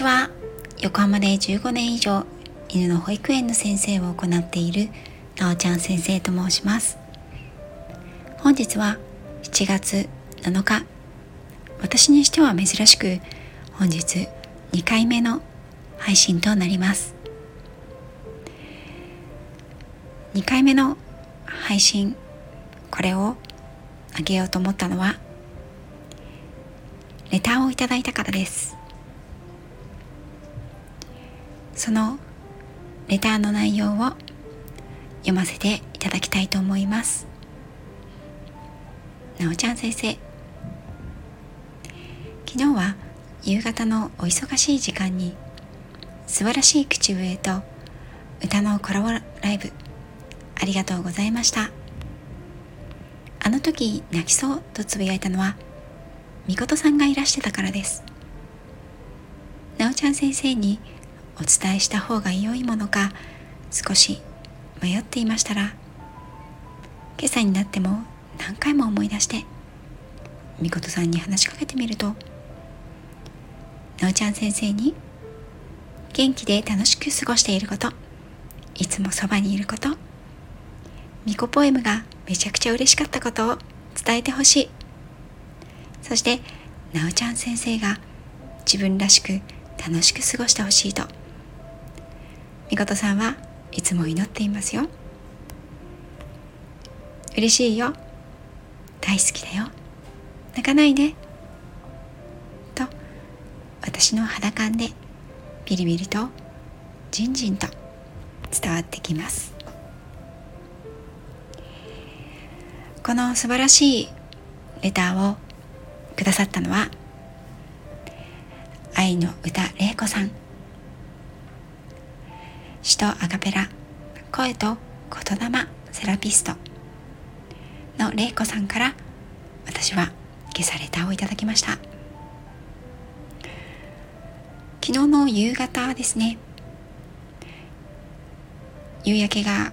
ちは。横浜で15年以上犬の保育園の先生を行っているなおちゃん先生と申します。本日は7月7日。私にしては珍しく本日2回目の配信となります。2回目の配信これをあげようと思ったのはレターをいただいたからです。そのレターの内容を読ませていただきたいと思います。なおちゃん先生。昨日は夕方のお忙しい時間に素晴らしい口笛と歌のコラボライブ。ありがとうございました。あの時泣きそうとつぶやいたのはみことさんがいらしてたからです。なおちゃん先生にお伝えした方が良いものか少し迷っていましたら今朝になっても何回も思い出してみことさんに話しかけてみるとなおちゃん先生に元気で楽しく過ごしていることいつもそばにいることみこポエムがめちゃくちゃ嬉しかったことを伝えてほしい。そしてなおちゃん先生が自分らしく楽しく過ごしてほしいとみことさんはいつも祈っていますよ。嬉しいよ。大好きだよ。泣かないで。と私の肌感でビリビリとじんじんと伝わってきます。この素晴らしいレターをくださったのは愛の歌玲子さん。詩とアカペラ。声と言霊。セラピスト。の玲子さんから私は今朝レターをいただきました。昨日の夕方ですね。夕焼けが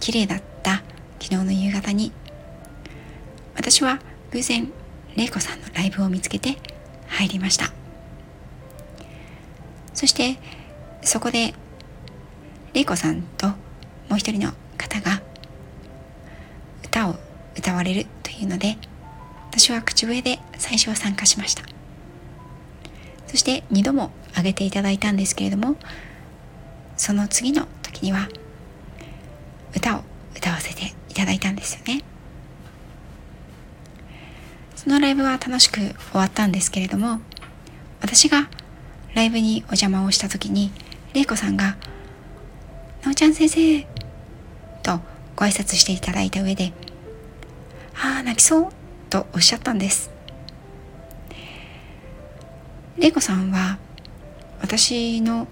綺麗だった昨日の夕方に私は偶然玲子さんのライブを見つけて入りました。そしてそこで玲子さんともう一人の方が歌を歌われるというので私は口笛で最初は参加しました。そして2度も上げていただいたんですけれどもその次の時には歌を歌わせていただいたんですよね。そのライブは楽しく終わったんですけれども私がライブにお邪魔をした時に玲子さんが「なおちゃん先生」とご挨拶していただいた上で「ああ泣きそう」とおっしゃったんです。玲子さんは私の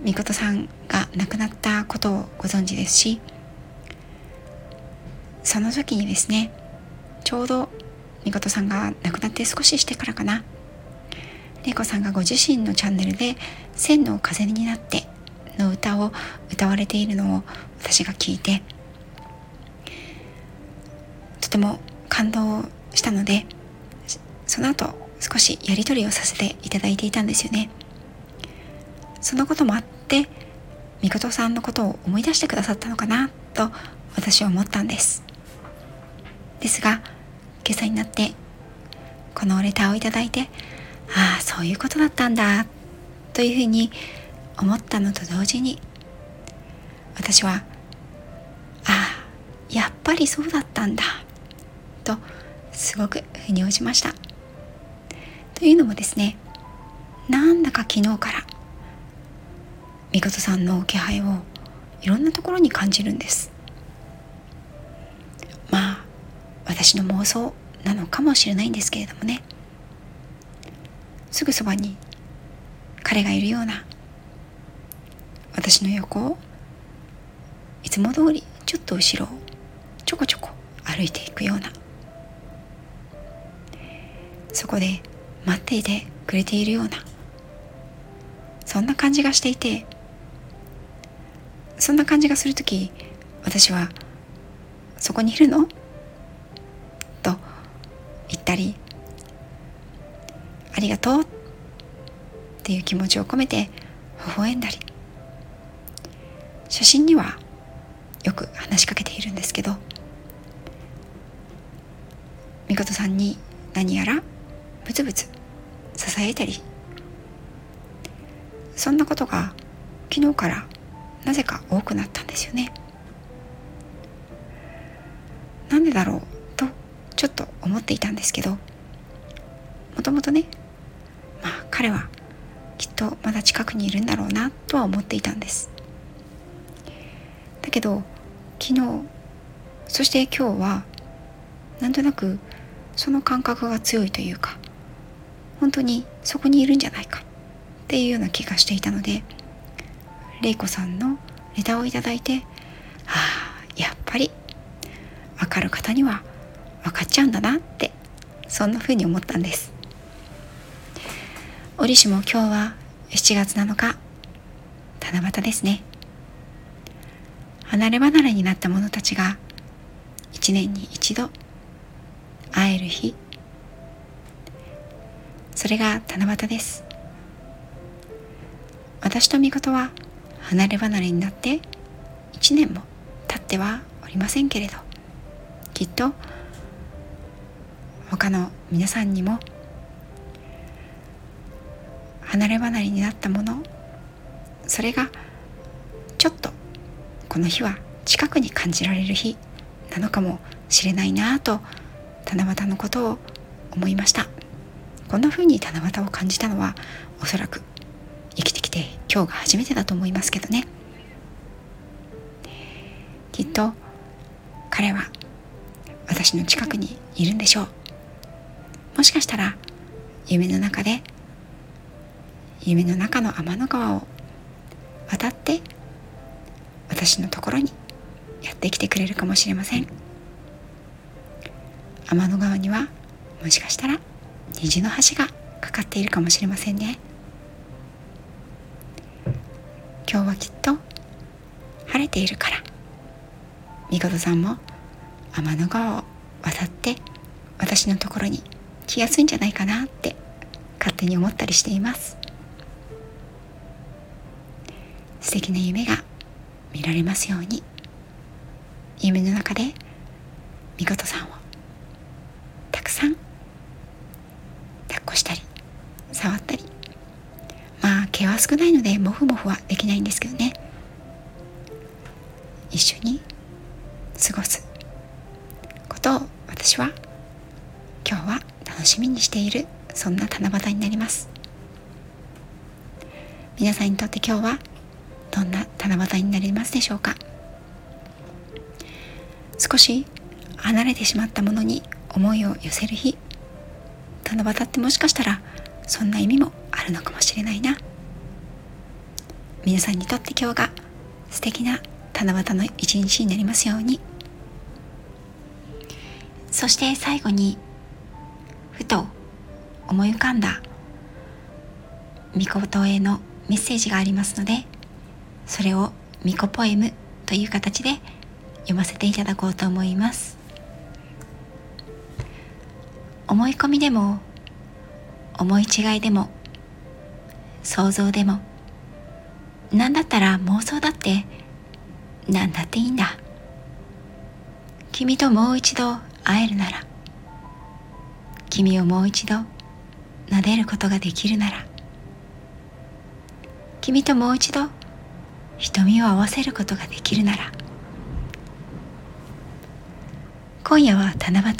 みことさんが亡くなったことをご存知ですしその時にですねちょうどみことさんが亡くなって少ししてからかな玲子さんがご自身のチャンネルで「千の風になって」の歌を歌われているのを私が聞いてとても感動したのでその後少しやり取りをさせていただいていたんですよね。そのこともあってみことさんのことを思い出してくださったのかなと私は思ったんです。ですが今朝になってこのレターをいただいてああそういうことだったんだというふうに思ったのと同時に私はああやっぱりそうだったんだとすごく腑に落ちました。というのもですねなんだか昨日からみことさんの気配をいろんなところに感じるんです。まあ私の妄想なのかもしれないんですけれどもね。すぐそばに彼がいるような私の横をいつも通りちょっと後ろをちょこちょこ歩いていくような。そこで待っていてくれているような。そんな感じがしていてそんな感じがする時私は「そこにいるの?」と言ったり「ありがとう」っていう気持ちを込めて微笑んだり。写真にはよく話しかけているんですけどみことさんに何やらブツブツ支えたりそんなことが昨日からなぜか多くなったんですよね。なんでだろうとちょっと思っていたんですけどもともとねまあ彼はきっとまだ近くにいるんだろうなとは思っていたんですけど昨日そして今日はなんとなくその感覚が強いというか本当にそこにいるんじゃないかっていうような気がしていたので玲子さんのレタをいただいてああやっぱり分かる方には分かっちゃうんだなってそんな風に思ったんです。折しも今日は7月7日七夕ですね。離れ離れになった者たちが一年に一度会える日。それが七夕です。私と御事は離れ離れになって一年も経ってはおりませんけれどきっと他の皆さんにも離れ離れになったものそれがちょっとこの日は近くに感じられる日なのかもしれないなぁと七夕のことを思いました。こんな風に七夕を感じたのはおそらく生きてきて今日が初めてだと思いますけどね。きっと彼は私の近くにいるんでしょう。もしかしたら夢の中で夢の中の天の川を渡って私のところにやってきてくれるかもしれません。天の川にはもしかしたら虹の橋がかかっているかもしれませんね。今日はきっと晴れているから。みことさんも天の川を渡って私のところに来やすいんじゃないかなって勝手に思ったりしています。素敵な夢が見られますように。夢の中でみことさんをたくさん抱っこしたり触ったり。まあ毛は少ないのでモフモフはできないんですけどね。一緒に過ごすことを私は今日は楽しみにしているそんな七夕になります。皆さんにとって今日はどんな七夕になりますでしょうか？少し離れてしまったものに思いを寄せる日。七夕ってもしかしたらそんな意味もあるのかもしれないな。皆さんにとって今日が素敵な七夕の一日になりますように。そして最後にふと思い浮かんだ御事へのメッセージがありますのでそれを巫女ポエムという形で読ませていただこうと思います。思い込みでも思い違いでも想像でも何だったら妄想だって何だっていいんだ。君ともう一度会えるなら君をもう一度撫でることができるなら君ともう一度瞳を合わせることができるなら今夜は七夕。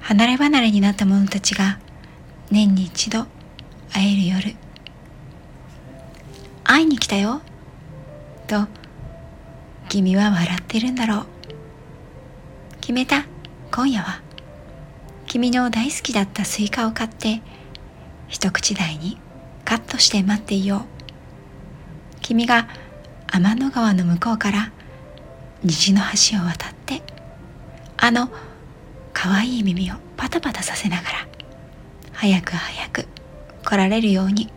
離れ離れになった者たちが年に一度会える夜会いに来たよと君は笑ってるんだろう。決めた今夜は。君の大好きだったスイカを買って一口大にカットして待っていよう。君が天の川の向こうから虹の橋を渡ってあの可愛い耳をパタパタさせながら早く早く来られるように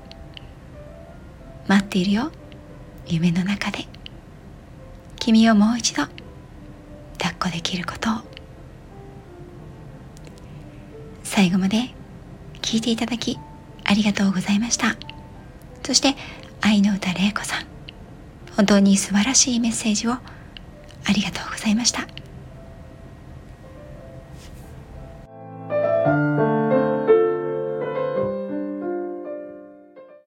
待っているよ夢の中で。君をもう一度抱っこできることを。最後まで聞いていただきありがとうございました。そして愛の歌玲子さん。本当に素晴らしいメッセージをありがとうございました。